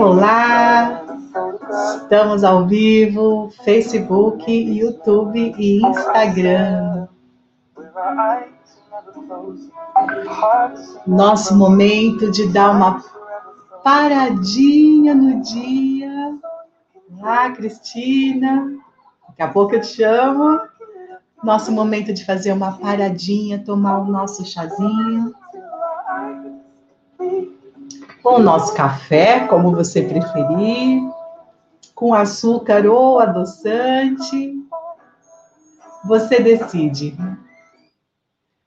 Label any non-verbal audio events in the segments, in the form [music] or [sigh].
Olá, estamos ao vivo, Facebook, YouTube e Instagram. Nosso momento de dar uma paradinha no dia. Olá, Cristina. Daqui a pouco eu te chamo. Nosso momento de fazer uma paradinha, tomar o nosso chazinho com o nosso café, como você preferir, com açúcar ou adoçante. Você decide.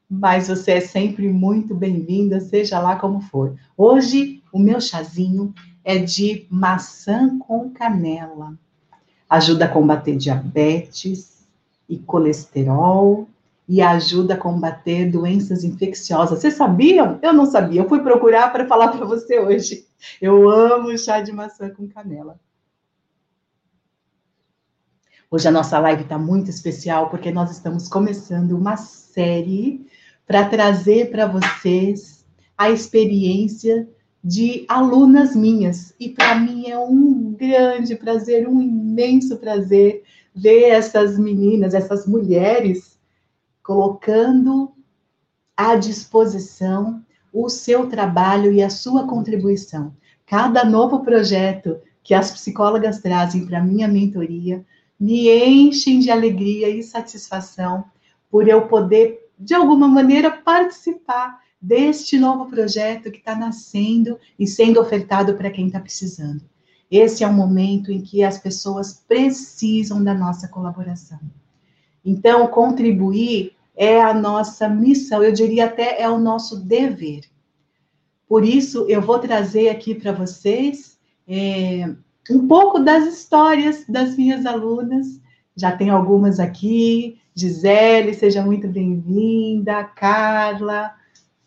Mas você é sempre muito bem-vinda, seja lá como for. Hoje, o meu chazinho é de maçã com canela. Ajuda a combater diabetes e colesterol, e ajuda a combater doenças infecciosas. Vocês sabiam? Eu não sabia. Eu fui procurar para falar para você hoje. Eu amo chá de maçã com canela. Hoje a nossa live está muito especial porque nós estamos começando uma série para trazer para vocês a experiência de alunas minhas. E para mim é um grande prazer, um imenso prazer ver essas meninas, essas mulheres colocando à disposição o seu trabalho e a sua contribuição. Cada novo projeto que as psicólogas trazem para minha mentoria me enchem de alegria e satisfação por eu poder, de alguma maneira, participar deste novo projeto que está nascendo e sendo ofertado para quem está precisando. Esse é um momento em que as pessoas precisam da nossa colaboração. Então, contribuir é a nossa missão, eu diria até é o nosso dever. Por isso, eu vou trazer aqui para vocês é, um pouco das histórias das minhas alunas. Já tem algumas aqui. Gisele, seja muito bem-vinda. Carla,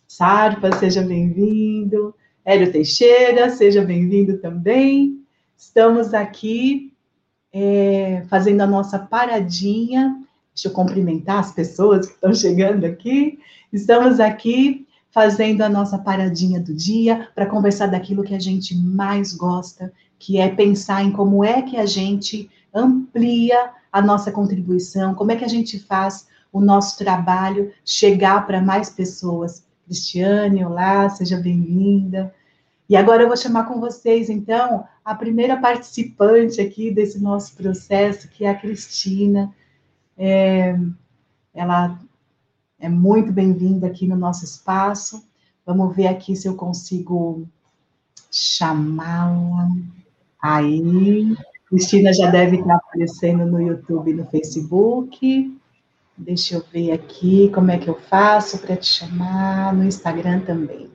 Sarpa, seja bem-vindo. Hélio Teixeira, seja bem-vindo também. Estamos aqui é, fazendo a nossa paradinha Deixa eu cumprimentar as pessoas que estão chegando aqui. Estamos aqui fazendo a nossa paradinha do dia para conversar daquilo que a gente mais gosta, que é pensar em como é que a gente amplia a nossa contribuição, como é que a gente faz o nosso trabalho chegar para mais pessoas. Cristiane, olá, seja bem-vinda. E agora eu vou chamar com vocês, então, a primeira participante aqui desse nosso processo, que é a Cristina. É, ela é muito bem-vinda aqui no nosso espaço. Vamos ver aqui se eu consigo chamá-la. Aí, Cristina já deve estar aparecendo no YouTube e no Facebook. Deixa eu ver aqui como é que eu faço para te chamar no Instagram também.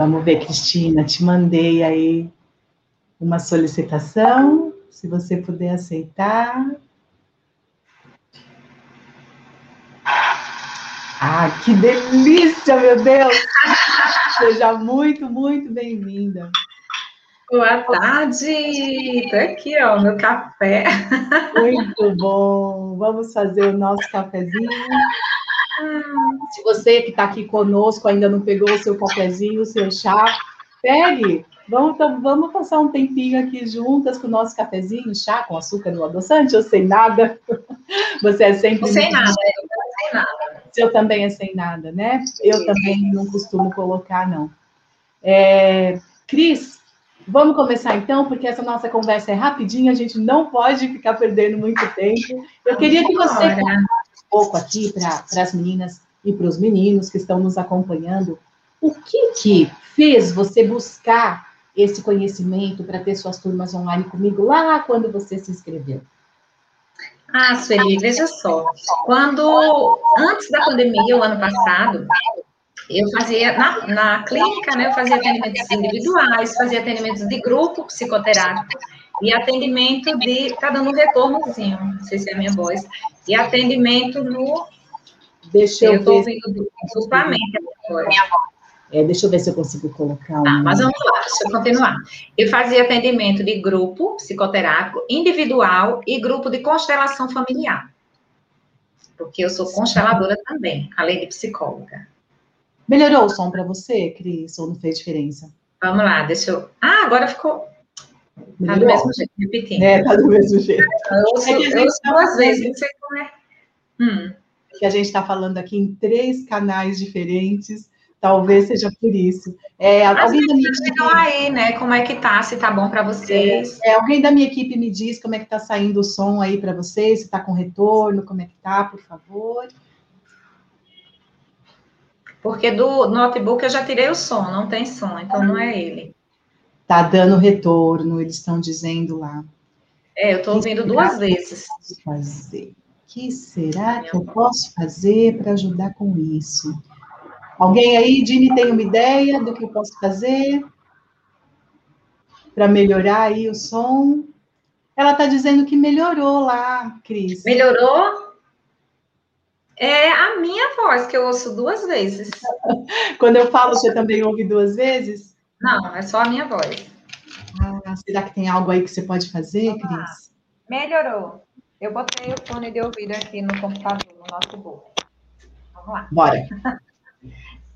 Vamos ver, Cristina, te mandei aí uma solicitação, se você puder aceitar. Ah, que delícia, meu Deus! Seja muito, muito bem-vinda. Boa tarde! Estou aqui, ó, meu café. Muito bom! Vamos fazer o nosso cafezinho. Se você que está aqui conosco ainda não pegou o seu cafezinho, o seu chá, pegue. Vamos, então, vamos passar um tempinho aqui juntas com o nosso cafezinho, chá com açúcar no adoçante, ou sem nada. [laughs] Você é sempre. Sem nada, eu sem nada. Eu também é sem nada, né? Eu também não costumo colocar, não. É... Cris, vamos começar então, porque essa nossa conversa é rapidinha, a gente não pode ficar perdendo muito tempo. Eu queria que você pouco aqui para as meninas e para os meninos que estão nos acompanhando, o que que fez você buscar esse conhecimento para ter suas turmas online comigo lá quando você se inscreveu? Ah, Sueli, veja só. Quando, antes da pandemia, o ano passado, eu fazia, na, na clínica, né, eu fazia atendimentos individuais, fazia atendimentos de grupo psicoterápico e atendimento de, tá dando um retornozinho, não sei se é a minha voz, e atendimento no, Deixa eu, eu tô ver. ouvindo duplamente agora. É, deixa eu ver se eu consigo colocar um. Tá, mas vamos lá, deixa eu continuar. Eu fazia atendimento de grupo psicoterápico, individual e grupo de constelação familiar. Porque eu sou consteladora também, além de psicóloga. Melhorou o som para você, Cris? Ou não fez diferença? Vamos lá, deixa eu. Ah, agora ficou. Tá do mesmo jeito, repetindo. É, tá do mesmo jeito. Eu ouço, É que a gente eu tá duas vezes, não sei como é. Hum, Que a gente está falando aqui em três canais diferentes. Talvez seja por isso. É, alguém, da minha equipe, aí, né? Como é que tá, se tá bom para vocês. é, alguém da minha equipe me diz como é que está saindo o som aí para vocês, se está com retorno, como é que tá, por favor. Porque do notebook eu já tirei o som, não tem som, então não é ele. Tá dando retorno, eles estão dizendo lá. É, eu tô ouvindo duas vezes. posso fazer? O que será que eu posso fazer para ajudar com isso? Alguém aí, Dini, tem uma ideia do que eu posso fazer para melhorar aí o som? Ela está dizendo que melhorou lá, Cris. Melhorou? É a minha voz, que eu ouço duas vezes. [laughs] Quando eu falo, você também ouve duas vezes? Não, é só a minha voz. Ah, será que tem algo aí que você pode fazer, Vamos lá. Cris? Melhorou. Eu botei o fone de ouvido aqui no computador, no notebook. Vamos lá. Bora. [laughs]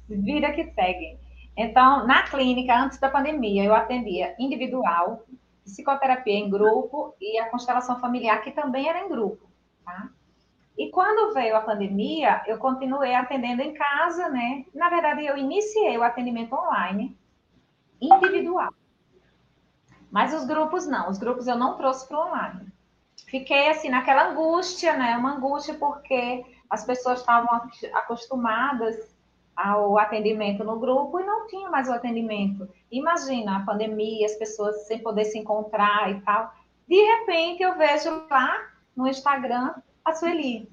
Vida que segue. Então, na clínica, antes da pandemia, eu atendia individual, psicoterapia em grupo e a constelação familiar, que também era em grupo, tá? E quando veio a pandemia, eu continuei atendendo em casa, né? Na verdade, eu iniciei o atendimento online, individual. Mas os grupos não, os grupos eu não trouxe para o online. Fiquei assim naquela angústia, né? Uma angústia porque as pessoas estavam ac- acostumadas ao atendimento no grupo e não tinha mais o atendimento. Imagina a pandemia, as pessoas sem poder se encontrar e tal. De repente eu vejo lá no Instagram a Sueli.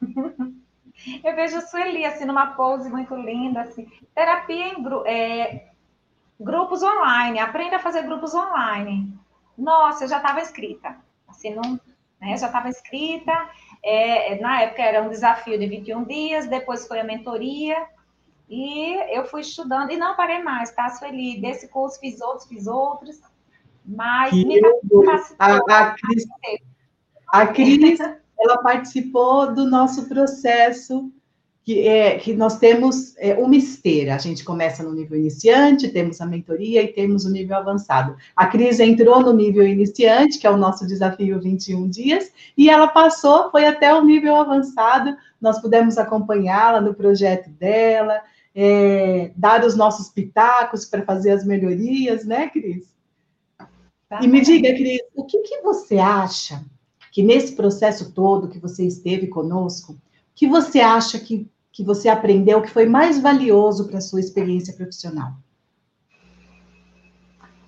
[laughs] eu vejo a Sueli assim numa pose muito linda, assim, terapia em gru é, grupos online, aprenda a fazer grupos online. Nossa, eu já estava inscrita. Assim, não, né, já estava inscrita. É, na época era um desafio de 21 dias, depois foi a mentoria. E eu fui estudando, e não parei mais, tá, Sueli? Desse curso fiz outros, fiz outros. Mas Que me capacitou. A, a Cris, a Cris, ela participou do nosso processo, que, é, que nós temos é, uma esteira. A gente começa no nível iniciante, temos a mentoria e temos o nível avançado. A Cris entrou no nível iniciante, que é o nosso desafio 21 dias, e ela passou, foi até o nível avançado. Nós pudemos acompanhá-la no projeto dela, é, dar os nossos pitacos para fazer as melhorias, né, Cris? Tá? E me diga, Cris, o que, que você acha que nesse processo todo que você esteve conosco, que você acha que, que você aprendeu que foi mais valioso para a sua experiência profissional?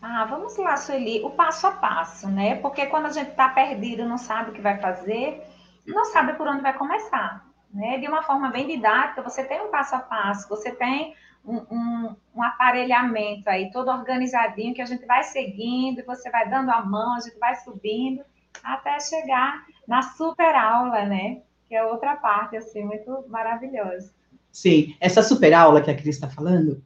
Ah, vamos lá, Sueli, o passo a passo, né? Porque quando a gente está perdido, não sabe o que vai fazer, não sabe por onde vai começar, né? De uma forma bem didática, você tem um passo a passo, você tem um, um, um aparelhamento aí todo organizadinho que a gente vai seguindo, você vai dando a mão, a gente vai subindo até chegar na super aula, né? Que é outra parte, assim, muito maravilhosa. Sim, essa super aula que a Cris está falando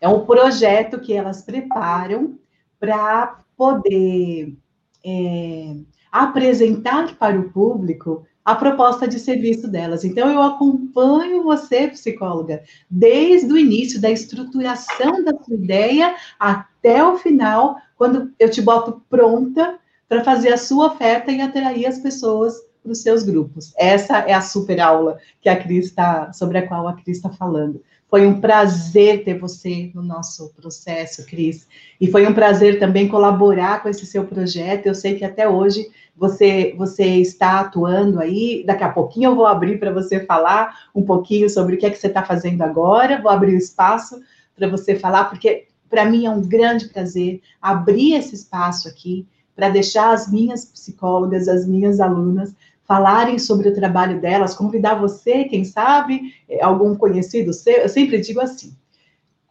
é um projeto que elas preparam para poder é, apresentar para o público a proposta de serviço delas. Então, eu acompanho você, psicóloga, desde o início da estruturação da sua ideia até o final, quando eu te boto pronta para fazer a sua oferta e atrair as pessoas para os seus grupos. Essa é a super aula que a Cris tá, sobre a qual a Cris está falando. Foi um prazer ter você no nosso processo, Cris. E foi um prazer também colaborar com esse seu projeto. Eu sei que até hoje você, você está atuando aí. Daqui a pouquinho eu vou abrir para você falar um pouquinho sobre o que é que você está fazendo agora. Vou abrir o espaço para você falar, porque para mim é um grande prazer abrir esse espaço aqui para deixar as minhas psicólogas, as minhas alunas falarem sobre o trabalho delas, convidar você, quem sabe, é, algum conhecido seu, eu sempre digo assim,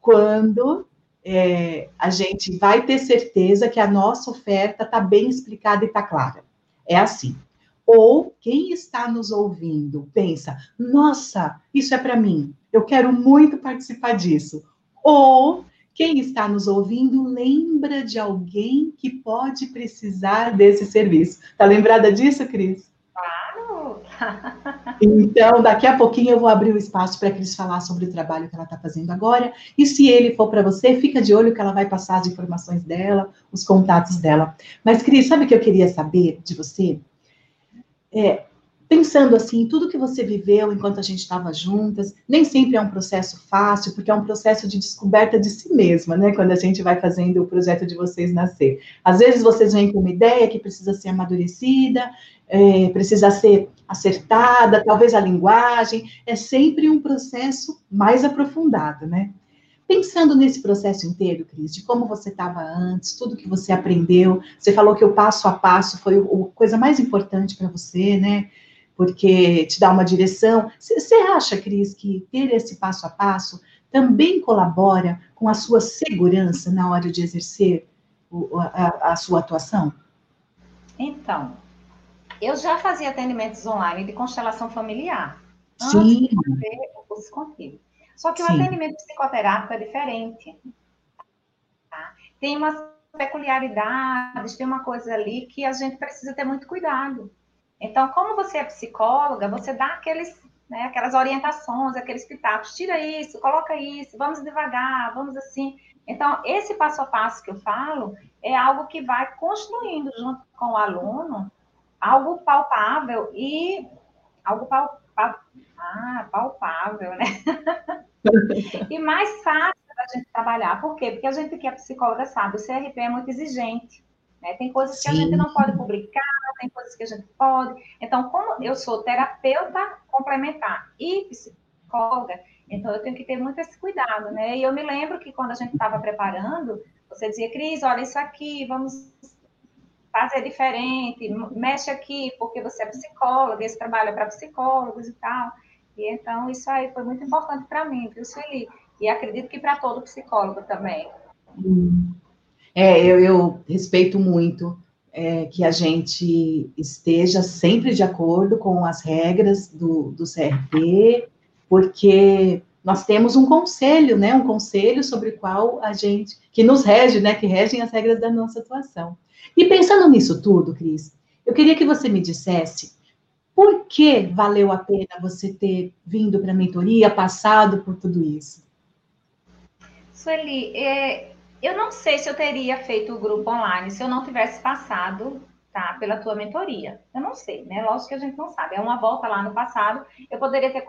quando é, a gente vai ter certeza que a nossa oferta está bem explicada e está clara. É assim. Ou quem está nos ouvindo pensa, nossa, isso é para mim, eu quero muito participar disso. Ou quem está nos ouvindo lembra de alguém que pode precisar desse serviço. Tá lembrada disso, Cris? [laughs] Então, daqui a pouquinho eu vou abrir o espaço para Cris falar sobre o trabalho que ela está fazendo agora. E se ele for para você, fica de olho que ela vai passar as informações dela, os contatos dela. Mas, Cris, sabe o que eu queria saber de você? É, pensando assim, tudo que você viveu enquanto a gente estava juntas, nem sempre é um processo fácil, porque é um processo de descoberta de si mesma, né? Quando a gente vai fazendo o projeto de vocês nascer. Às vezes vocês vêm com uma ideia que precisa ser amadurecida, é, precisa ser acertada, talvez a linguagem, é sempre um processo mais aprofundado, né? Pensando nesse processo inteiro, Cris, de como você estava antes, tudo que você aprendeu, você falou que o passo a passo foi a coisa mais importante para você, né? porque te dá uma direção. Você acha, Cris, que ter esse passo a passo também colabora com a sua segurança na hora de exercer a, a sua atuação? Então, eu já fazia atendimentos online de constelação familiar. Sim. Antes de fazer o curso contigo. Só que Sim. o atendimento psicoterápico é diferente. Tá? Tem umas peculiaridades, tem uma coisa ali que a gente precisa ter muito cuidado. Então, como você é psicóloga, você dá aqueles, né, aquelas orientações, aqueles pitacos, tira isso, coloca isso, vamos devagar, vamos assim. Então, esse passo a passo que eu falo é algo que vai construindo junto com o aluno algo palpável e algo palpável, ah, palpável, né? [laughs] e mais fácil da gente trabalhar. Por quê? Porque a gente que é psicóloga sabe, o CRP é muito exigente. Né? Tem coisas que Sim. a gente não pode publicar, tem coisas que a gente pode. Então, como eu sou terapeuta complementar e psicóloga, então eu tenho que ter muito esse cuidado, né? E eu me lembro que quando a gente estava preparando, você dizia, Cris, olha isso aqui, vamos fazer diferente, mexe aqui, porque você é psicóloga, esse trabalho é para psicólogos e tal. E então isso aí foi muito importante para mim, viu, Sueli? E acredito que para todo psicólogo também. É, eu, eu respeito muito é, que a gente esteja sempre de acordo com as regras do, do porque nós temos um conselho, né, um conselho sobre o qual a gente, que nos rege, né, que regem as regras da nossa atuação. E pensando nisso tudo, Cris, eu queria que você me dissesse por que valeu a pena você ter vindo para a mentoria, passado por tudo isso? Sueli, é, eu não sei se eu teria feito o grupo online se eu não tivesse passado tá, pela tua mentoria. Eu não sei, né? Lógico que a gente não sabe. É uma volta lá no passado. Eu poderia ter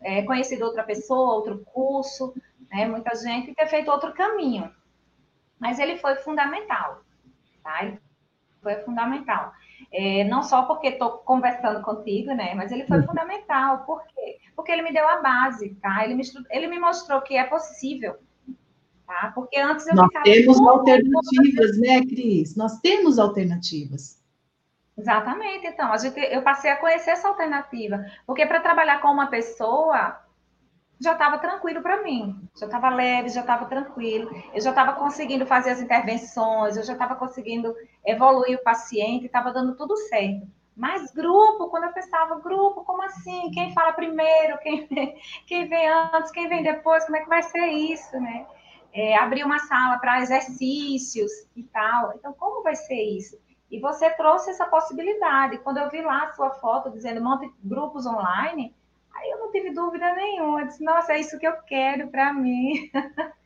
é, conhecido outra pessoa, outro curso, né? Muita gente e ter feito outro caminho. Mas ele foi fundamental, tá? Ele foi fundamental. É, não só porque estou conversando contigo, né? Mas ele foi uhum. fundamental. Por quê? Porque ele me deu a base, tá? Ele me, ele me mostrou que é possível tá? Porque antes eu Nós temos alternativas, né, Cris? Nós temos alternativas. Exatamente. Então, a gente, eu passei a conhecer essa alternativa, porque para trabalhar com uma pessoa já estava tranquilo para mim, já estava leve, já estava tranquilo, eu já estava conseguindo fazer as intervenções, eu já estava conseguindo evoluir o paciente, estava dando tudo certo. Mas grupo, quando eu pensava, grupo, como assim? Quem fala primeiro? Quem, quem vem antes? Quem vem depois? Como é que vai ser isso, né? é, abrir uma sala para exercícios e tal. Então, como vai ser isso? E você trouxe essa possibilidade. Quando eu vi lá a sua foto dizendo monte grupos online, aí eu não tive dúvida nenhuma. Eu disse, nossa, é isso que eu quero para mim. [laughs]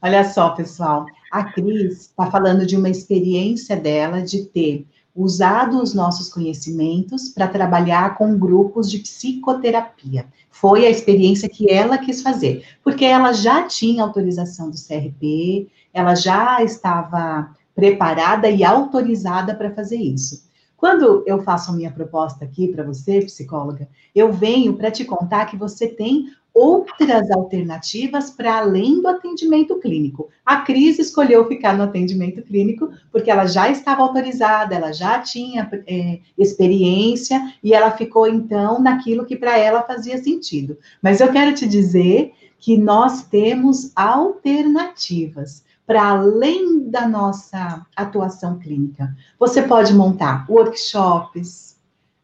Olha só, pessoal, a Cris está falando de uma experiência dela de ter usado os nossos conhecimentos para trabalhar com grupos de psicoterapia. Foi a experiência que ela quis fazer, porque ela já tinha autorização do CRP, ela já estava preparada e autorizada para fazer isso. Quando eu faço a minha proposta aqui para você, psicóloga, eu venho para te contar que você tem outras alternativas para além do atendimento clínico. A Cris escolheu ficar no atendimento clínico porque ela já estava autorizada, ela já tinha é, experiência e ela ficou então naquilo que para ela fazia sentido. Mas eu quero te dizer que nós temos alternativas para além da nossa atuação clínica. Você pode montar workshops,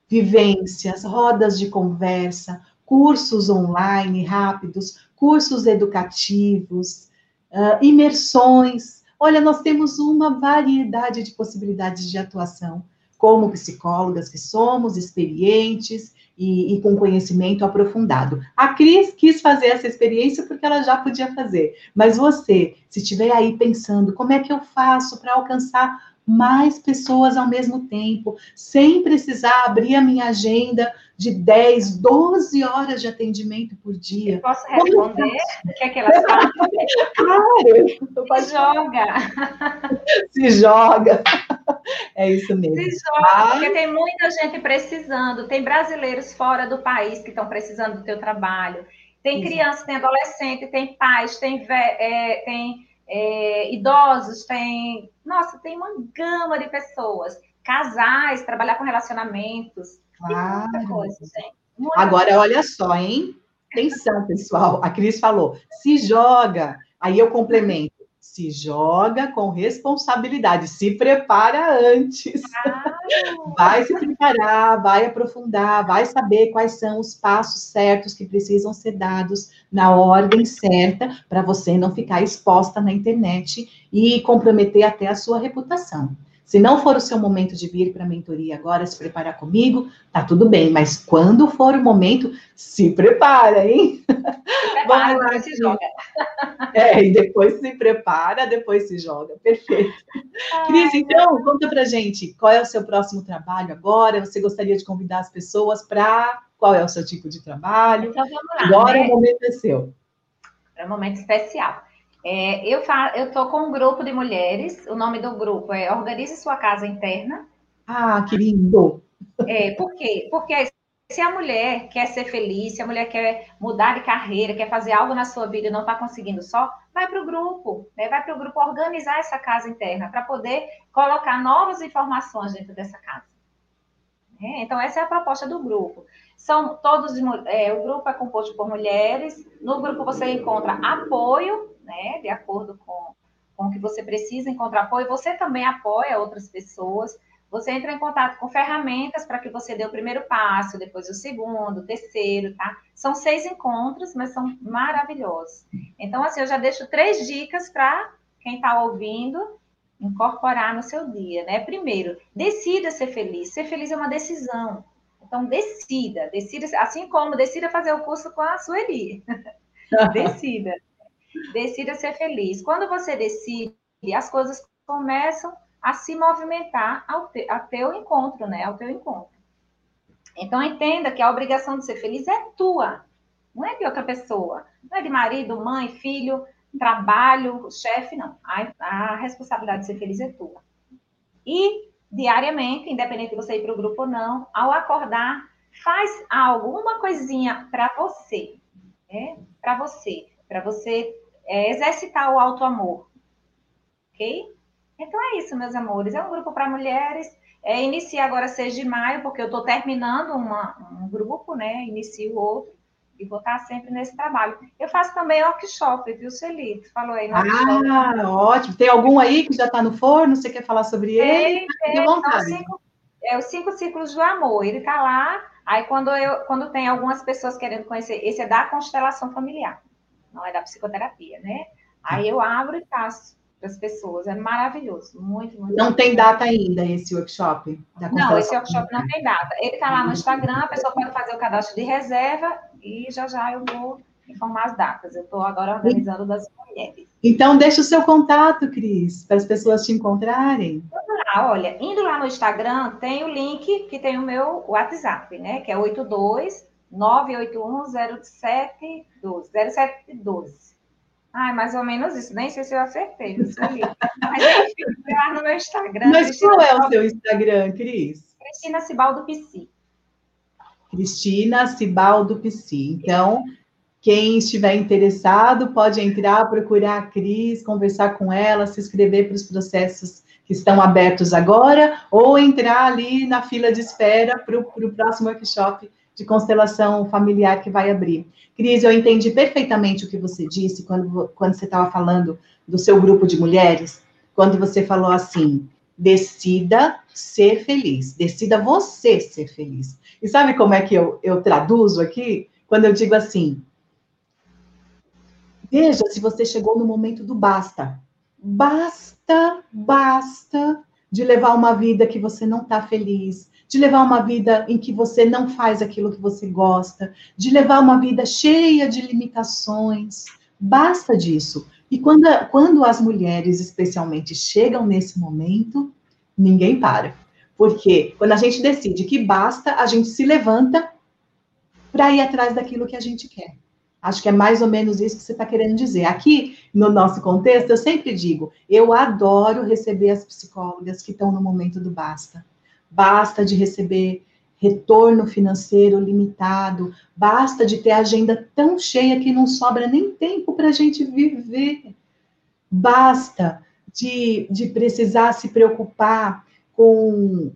vivências, rodas de conversa, cursos online rápidos, cursos educativos, uh, imersões. Olha, nós temos uma variedade de possibilidades de atuação, como psicólogas que somos, experientes e, e, com conhecimento aprofundado. A Cris quis fazer essa experiência porque ela já podia fazer, mas você, se estiver aí pensando, como é que eu faço para alcançar mais pessoas ao mesmo tempo, sem precisar abrir a minha agenda de 10, 12 horas de atendimento por dia. Eu posso responder o que é que elas? Claro! Se joga! Se joga! É isso mesmo. Se joga, porque tem muita gente precisando, tem brasileiros fora do país que estão precisando do teu trabalho, tem crianças, tem adolescente, tem pais, tem, é, tem é, idosos, tem. Nossa, tem uma gama de pessoas. Casais, trabalhar com relacionamentos. Claro. Tem muita coisa, gente. Muita Agora, coisa. olha só, hein? Atenção, pessoal. A Cris falou: se joga. Aí eu complemento se joga com responsabilidade, se prepara antes. Vai se preparar, vai aprofundar, vai saber quais são os passos certos que precisam ser dados na ordem certa para você não ficar exposta na internet e comprometer até a sua reputação. Se não for o seu momento de vir para a mentoria agora, se preparar comigo, tá tudo bem. Mas quando for o momento, se prepara, hein? Se [laughs] prepara, Vamos lá, se joga. [laughs] É, e depois se prepara, depois se joga. Perfeito. Ai, Cris, então, conta pra gente, qual é o seu próximo trabalho agora? Você gostaria de convidar as pessoas para... Qual é o seu tipo de trabalho? Então, vamos lá. Agora né? o momento é seu. É um momento especial. É, eu estou com um grupo de mulheres, o nome do grupo é Organize Sua Casa Interna. Ah, que lindo! É, por quê? Porque se a mulher quer ser feliz, se a mulher quer mudar de carreira, quer fazer algo na sua vida e não está conseguindo só, vai para o grupo, né? vai para o grupo organizar essa casa interna para poder colocar novas informações dentro dessa casa. É, então, essa é a proposta do grupo. São todos, é, o grupo é composto por mulheres. No grupo você encontra apoio né? De acordo com, com o que você precisa encontrar apoio. Você também apoia outras pessoas. Você entra em contato com ferramentas para que você dê o primeiro passo, depois o segundo, o terceiro, tá? São seis encontros, mas são maravilhosos. Então, assim, eu já deixo três dicas para quem está ouvindo incorporar no seu dia, né? Primeiro, decida ser feliz. Ser feliz é uma decisão. Então, decida, decida, assim como decida fazer o curso com a Sueli. decida. Decida ser feliz. Quando você decide, as coisas começam a se movimentar ao, te, ao teu encontro, né? Ao teu encontro. Então, entenda que a obrigação de ser feliz é tua, não é de outra pessoa. Não é de marido, mãe, filho, trabalho, chefe, não. A, a responsabilidade de ser feliz é tua. E, diariamente, independente de você ir para o grupo ou não, ao acordar, faz algo, uma coisinha para você, né? Para você para você é, exercitar o alto amor. Ok? Então é isso, meus amores. É um grupo para mulheres. É, inicia agora 6 de maio, porque eu estou terminando uma, um grupo, né? Inicio outro. E vou estar sempre nesse trabalho. Eu faço também workshop, viu, Celito? Falou aí. ah, ótimo. Tem algum aí que já está no forno? Você quer falar sobre ele? Tem, tem. Cinco, é os cinco ciclos do amor. Ele está lá. Aí, quando, eu, quando tem algumas pessoas querendo conhecer, esse é da constelação familiar não é da psicoterapia, né? Aí eu abro e faço para as pessoas. É maravilhoso, muito, muito. Não tem data ainda esse workshop? não, esse workshop não tem data. Ele está lá no Instagram, a pessoa pode fazer o cadastro de reserva e já já eu vou informar as datas. Eu estou agora organizando das mulheres. Então, deixa o seu contato, Cris, para as pessoas te encontrarem. Vamos lá, olha, indo lá no Instagram, tem o link que tem o meu WhatsApp, né? Que é 82 9810712. Ai, mais ou menos isso. Nem sei se eu acertei. Ali. Mas enfim, lá no meu Instagram. Mas Cristina qual é o seu Instagram, Cris? Cristina Cibaldo Psi. Cristina Cibaldo Psi. Então, Quem estiver interessado pode entrar, procurar a Cris, conversar com ela, se inscrever para os processos que estão abertos agora, ou entrar ali na fila de espera para o próximo workshop de constelação familiar que vai abrir. Cris, eu entendi perfeitamente o que você disse quando, quando você estava falando do seu grupo de mulheres, quando você falou assim: decida ser feliz, decida você ser feliz. E sabe como é que eu, eu traduzo aqui? Quando eu digo assim, Veja se você chegou no momento do basta. Basta, basta de levar uma vida que você não está feliz, de levar uma vida em que você não faz aquilo que você gosta, de levar uma vida cheia de limitações. Basta disso. E quando, quando as mulheres, especialmente, chegam nesse momento, ninguém para. Porque quando a gente decide que basta, a gente se levanta para ir atrás daquilo que a gente quer. Acho que é mais ou menos isso que você está querendo dizer. Aqui, no nosso contexto, eu sempre digo: eu adoro receber as psicólogas que estão no momento do basta. Basta de receber retorno financeiro limitado, basta de ter agenda tão cheia que não sobra nem tempo para a gente viver. Basta de, de precisar se preocupar com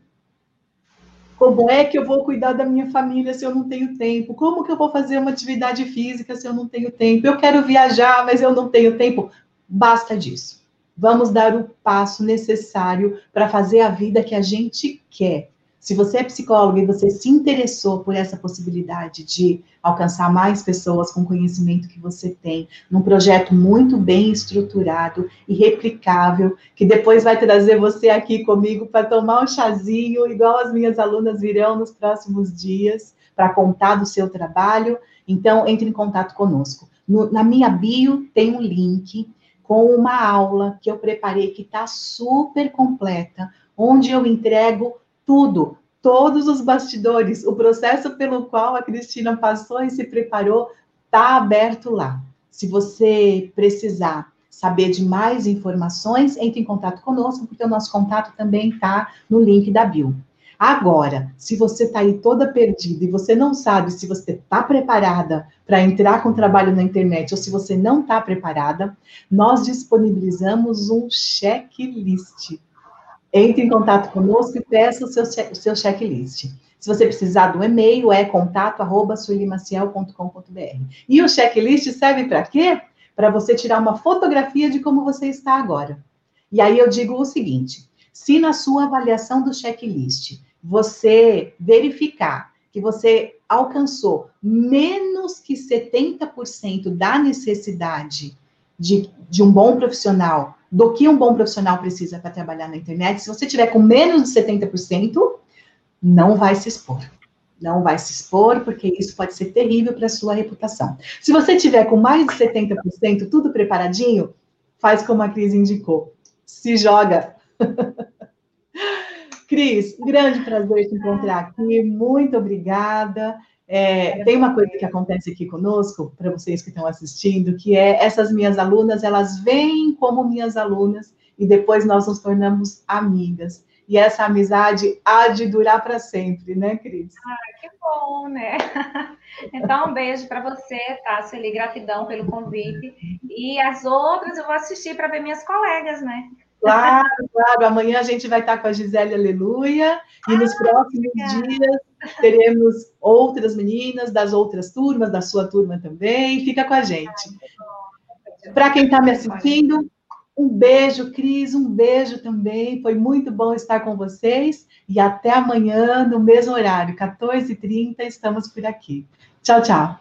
como é que eu vou cuidar da minha família se eu não tenho tempo? Como que eu vou fazer uma atividade física se eu não tenho tempo? Eu quero viajar, mas eu não tenho tempo. Basta disso. Vamos dar o passo necessário para fazer a vida que a gente quer. Se você é psicólogo e você se interessou por essa possibilidade de alcançar mais pessoas com o conhecimento que você tem, num projeto muito bem estruturado e replicável, que depois vai trazer você aqui comigo para tomar um chazinho, igual as minhas alunas virão nos próximos dias, para contar do seu trabalho, então entre em contato conosco. No, na minha bio tem um link com uma aula que eu preparei que está super completa, onde eu entrego tudo, todos os bastidores, o processo pelo qual a Cristina passou e se preparou está aberto lá. Se você precisar saber de mais informações, entre em contato conosco, porque o nosso contato também está no link da bio. Agora, se você está aí toda perdida e você não sabe se você está preparada para entrar com trabalho na internet ou se você não está preparada, nós disponibilizamos um checklist entre em contato conosco e peça o seu, o seu checklist. Se você precisar do e-mail, é contato.sulimaciel.com.br. E o checklist serve para quê? Para você tirar uma fotografia de como você está agora. E aí eu digo o seguinte: se na sua avaliação do checklist você verificar que você alcançou menos que 70% da necessidade de, de um bom profissional do que um bom profissional precisa para trabalhar na internet, se você tiver com menos de 70%, não vai se expor. Não vai se expor, porque isso pode ser terrível para a sua reputação. Se você tiver com mais de 70%, tudo preparadinho, faz como a Cris indicou. Se joga. [laughs] Cris, grande prazer te encontrar aqui. Muito obrigada. É, tem uma coisa que acontece aqui conosco, para vocês que estão assistindo, que é essas minhas alunas, elas vêm como minhas alunas e depois nós nos tornamos amigas. E essa amizade há de durar para sempre, né, Cris? Ah, que bom, né? [laughs] Então, um beijo para você, tá, Sueli? Gratidão pelo convite. E as outras eu vou assistir para ver minhas colegas, né? Claro, claro. Amanhã a gente vai estar com a Gisele Aleluia. E nos ah, próximos dias teremos outras meninas das outras turmas, da sua turma também. Fica com a gente. Para quem está me assistindo, um beijo, Cris, um beijo também. Foi muito bom estar com vocês. E até amanhã, no mesmo horário, 14h30, estamos por aqui. Tchau, tchau.